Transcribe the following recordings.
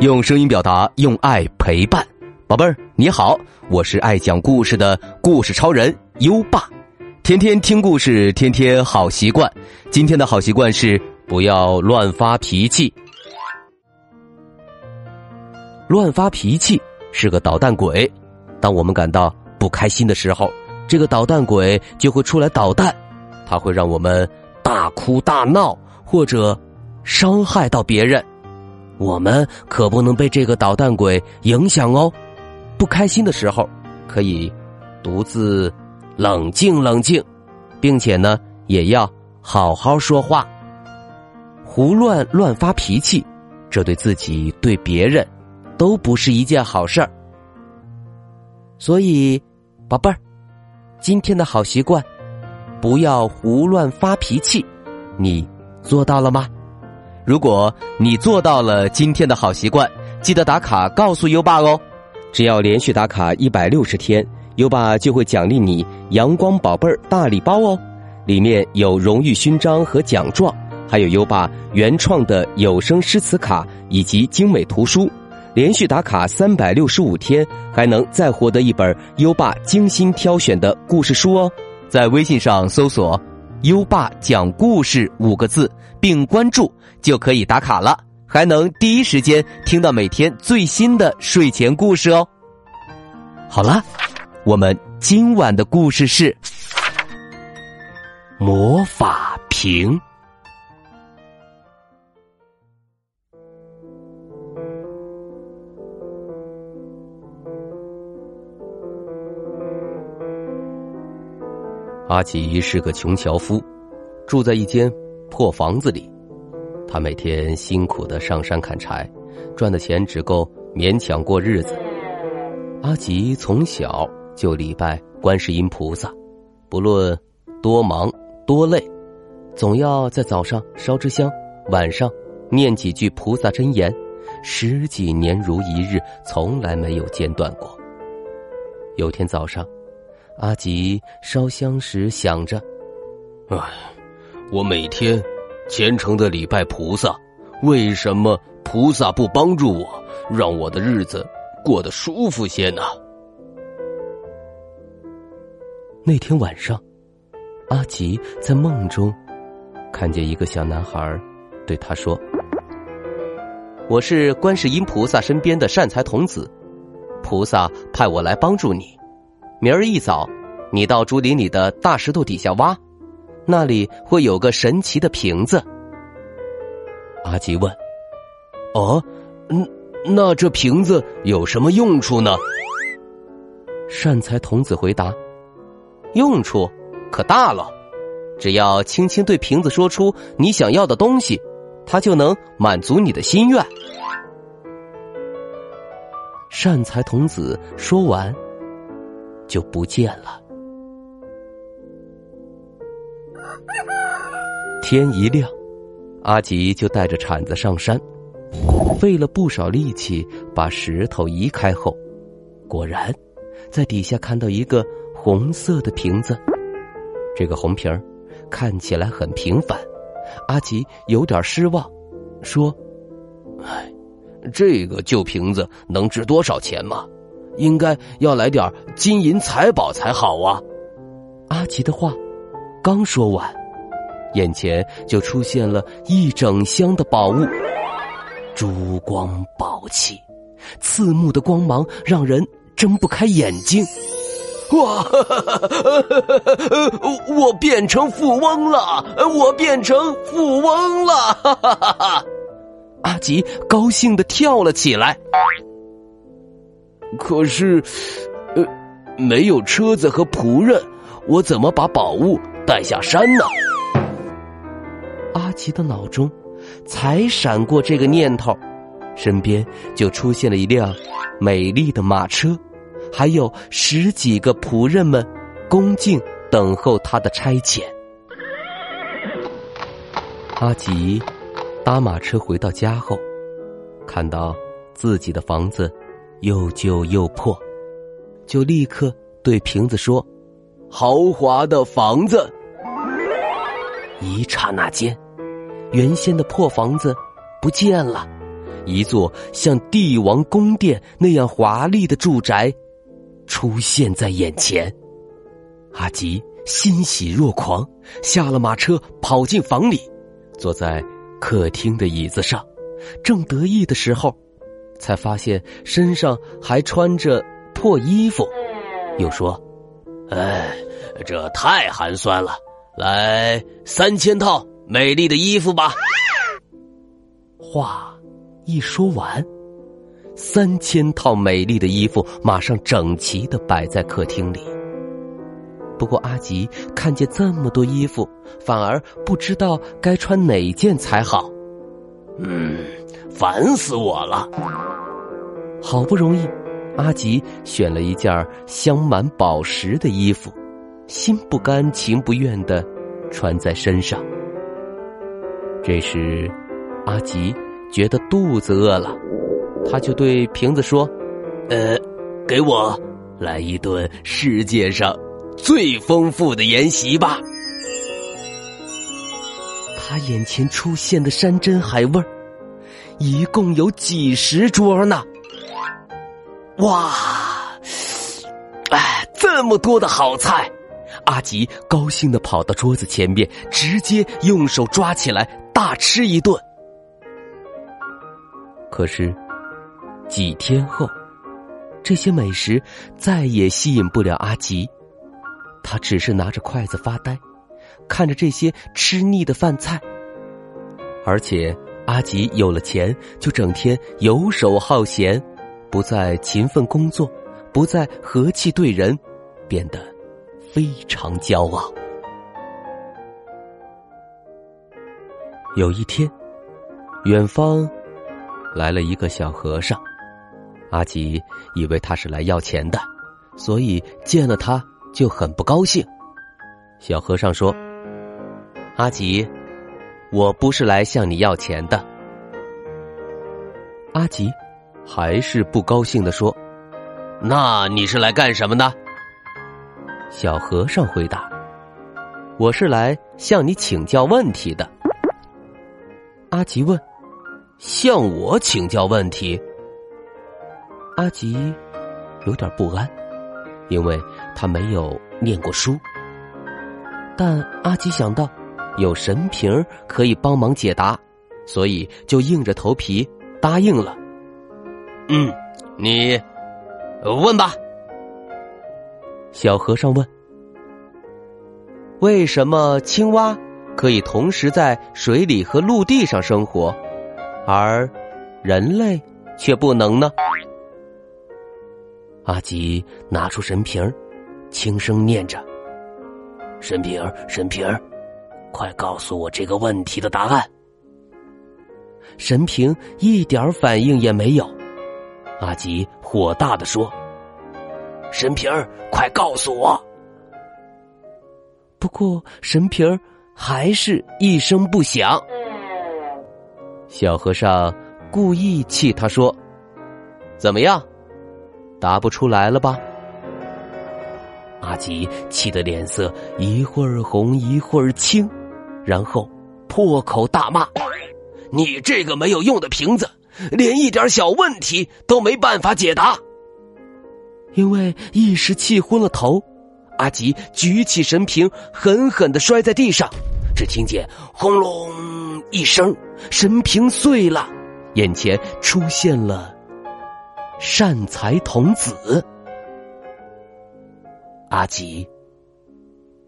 用声音表达，用爱陪伴，宝贝儿你好，我是爱讲故事的故事超人优爸，天天听故事，天天好习惯。今天的好习惯是不要乱发脾气。乱发脾气是个捣蛋鬼，当我们感到不开心的时候，这个捣蛋鬼就会出来捣蛋，他会让我们大哭大闹，或者伤害到别人。我们可不能被这个捣蛋鬼影响哦！不开心的时候，可以独自冷静冷静，并且呢，也要好好说话。胡乱乱发脾气，这对自己对别人都不是一件好事儿。所以，宝贝儿，今天的好习惯，不要胡乱发脾气，你做到了吗？如果你做到了今天的好习惯，记得打卡告诉优爸哦。只要连续打卡一百六十天，优爸就会奖励你“阳光宝贝儿”大礼包哦。里面有荣誉勋章和奖状，还有优爸原创的有声诗词卡以及精美图书。连续打卡三百六十五天，还能再获得一本优爸精心挑选的故事书哦。在微信上搜索。优爸讲故事五个字，并关注就可以打卡了，还能第一时间听到每天最新的睡前故事哦。好了，我们今晚的故事是魔法瓶。阿吉是个穷樵夫，住在一间破房子里。他每天辛苦的上山砍柴，赚的钱只够勉强过日子。阿吉从小就礼拜观世音菩萨，不论多忙多累，总要在早上烧支香，晚上念几句菩萨真言，十几年如一日，从来没有间断过。有天早上。阿吉烧香时想着：“哎，我每天虔诚的礼拜菩萨，为什么菩萨不帮助我，让我的日子过得舒服些呢？”那天晚上，阿吉在梦中看见一个小男孩对他说：“我是观世音菩萨身边的善财童子，菩萨派我来帮助你。”明儿一早，你到竹林里的大石头底下挖，那里会有个神奇的瓶子。阿吉问：“哦，嗯，那这瓶子有什么用处呢？”善财童子回答：“用处可大了，只要轻轻对瓶子说出你想要的东西，它就能满足你的心愿。”善财童子说完。就不见了。天一亮，阿吉就带着铲子上山，费了不少力气把石头移开后，果然在底下看到一个红色的瓶子。这个红瓶儿看起来很平凡，阿吉有点失望，说：“哎，这个旧瓶子能值多少钱吗？”应该要来点金银财宝才好啊！阿吉的话刚说完，眼前就出现了一整箱的宝物，珠光宝气，刺目的光芒让人睁不开眼睛。哇！我变成富翁了！我变成富翁了！阿吉高兴的跳了起来。可是，呃，没有车子和仆人，我怎么把宝物带下山呢？阿奇的脑中才闪过这个念头，身边就出现了一辆美丽的马车，还有十几个仆人们恭敬等候他的差遣。阿吉搭马车回到家后，看到自己的房子。又旧又破，就立刻对瓶子说：“豪华的房子。”一刹那间，原先的破房子不见了，一座像帝王宫殿那样华丽的住宅出现在眼前。阿吉欣喜若狂，下了马车，跑进房里，坐在客厅的椅子上，正得意的时候，才发现身上还穿着破衣服，又说：“哎，这太寒酸了，来三千套美丽的衣服吧。”话一说完，三千套美丽的衣服马上整齐的摆在客厅里。不过阿吉看见这么多衣服，反而不知道该穿哪件才好。嗯，烦死我了！好不容易，阿吉选了一件镶满宝石的衣服，心不甘情不愿的穿在身上。这时。阿吉觉得肚子饿了，他就对瓶子说：“呃，给我来一顿世界上最丰富的筵席吧。”他眼前出现的山珍海味儿一共有几十桌呢！哇，哎，这么多的好菜！阿吉高兴的跑到桌子前面，直接用手抓起来大吃一顿。可是，几天后，这些美食再也吸引不了阿吉，他只是拿着筷子发呆，看着这些吃腻的饭菜。而且，阿吉有了钱，就整天游手好闲，不再勤奋工作，不再和气对人，变得非常骄傲。有一天，远方。来了一个小和尚，阿吉以为他是来要钱的，所以见了他就很不高兴。小和尚说：“阿吉，我不是来向你要钱的。”阿吉还是不高兴的说：“那你是来干什么呢？”小和尚回答：“我是来向你请教问题的。”阿吉问。向我请教问题，阿吉有点不安，因为他没有念过书。但阿吉想到有神瓶可以帮忙解答，所以就硬着头皮答应了。嗯，你问吧。小和尚问：“为什么青蛙可以同时在水里和陆地上生活？”而人类却不能呢？阿吉拿出神瓶轻声念着：“神瓶神瓶快告诉我这个问题的答案。”神平一点反应也没有。阿吉火大的说：“神平儿快告诉我！”不过神平儿还是一声不响。小和尚故意气他说：“怎么样，答不出来了吧？”阿吉气得脸色一会儿红一会儿青，然后破口大骂：“你这个没有用的瓶子，连一点小问题都没办法解答！”因为一时气昏了头，阿吉举起神瓶，狠狠的摔在地上，只听见轰隆。一声，神瓶碎了，眼前出现了善财童子。阿吉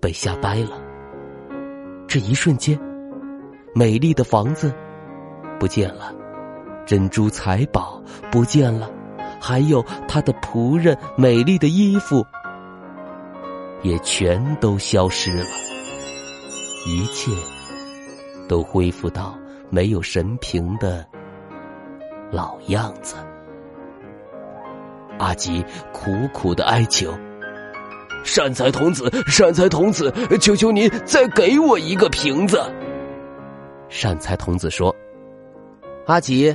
被吓呆了。这一瞬间，美丽的房子不见了，珍珠财宝不见了，还有他的仆人美丽的衣服也全都消失了，一切。都恢复到没有神瓶的老样子。阿吉苦苦的哀求：“善财童子善财童子，求求您再给我一个瓶子。善财童子说，阿吉，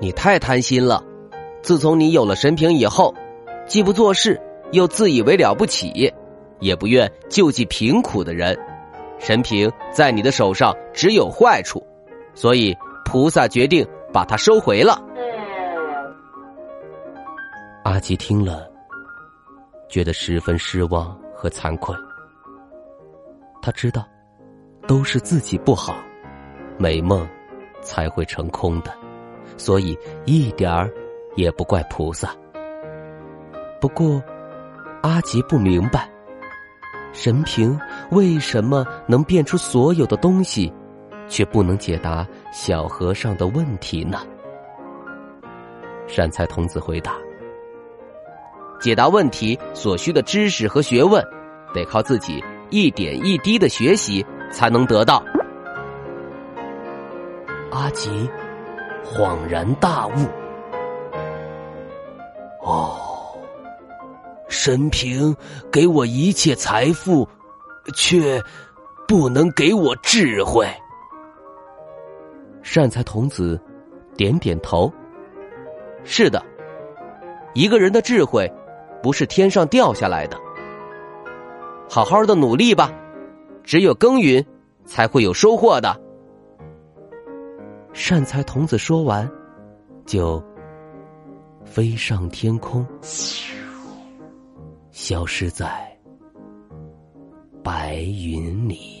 你太贪心了，自从你有了神瓶以后，既不做事，又自以为了不起，也不愿救济贫苦的人，神瓶在你的手上只有坏处。所以菩萨决定把它收回了。阿吉听了。觉得十分失望和惭愧。他知道，都是自己不好，美梦才会成空的，所以一点儿也不怪菩萨。不过，阿吉不明白，神平为什么能变出所有的东西，却不能解答小和尚的问题呢？善财童子回答。解答问题所需的知识和学问，得靠自己一点一滴的学习才能得到。阿吉恍然大悟：哦，神平给我一切财富，却不能给我智慧。善财童子点点头：“是的，一个人的智慧。”不是天上掉下来的，好好的努力吧，只有耕耘，才会有收获的。善财童子说完，就飞上天空，消失在白云里。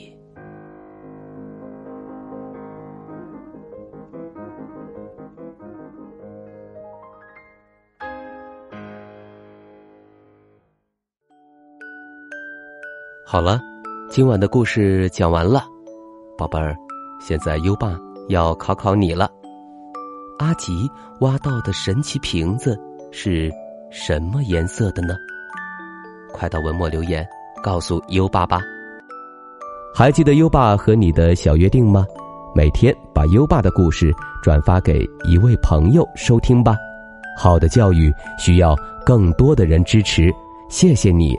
好了，今晚的故事讲完了，宝贝儿，现在优爸要考考你了。阿吉挖到的神奇瓶子是什么颜色的呢？快到文末留言告诉优爸吧。还记得优爸和你的小约定吗？每天把优爸的故事转发给一位朋友收听吧。好的教育需要更多的人支持，谢谢你。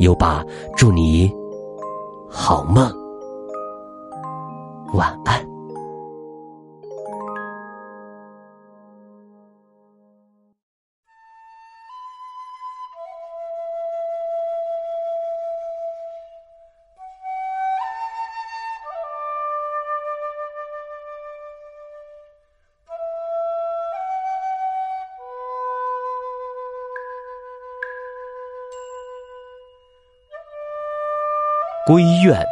又把，祝你好梦，晚安。闺怨，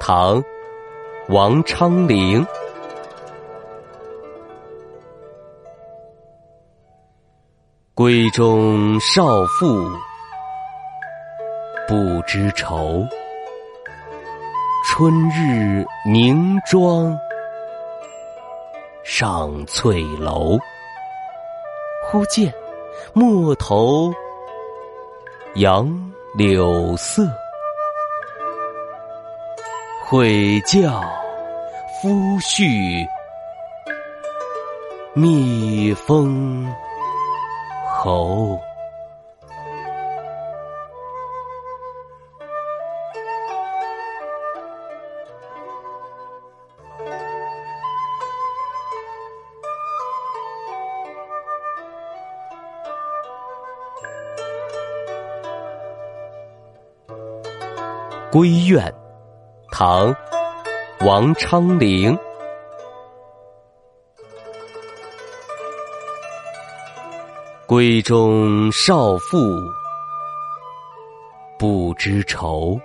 唐，王昌龄。闺中少妇不知愁，春日凝妆上翠楼。忽见陌头杨柳色。悔教夫婿觅封侯。归院。唐，王昌龄。闺中少妇不知愁，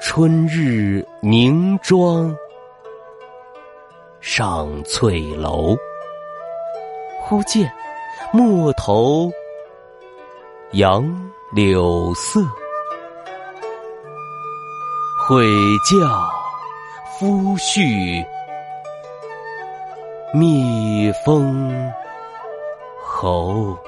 春日凝妆上翠楼。忽见陌头杨柳色。会教夫婿蜜蜂侯。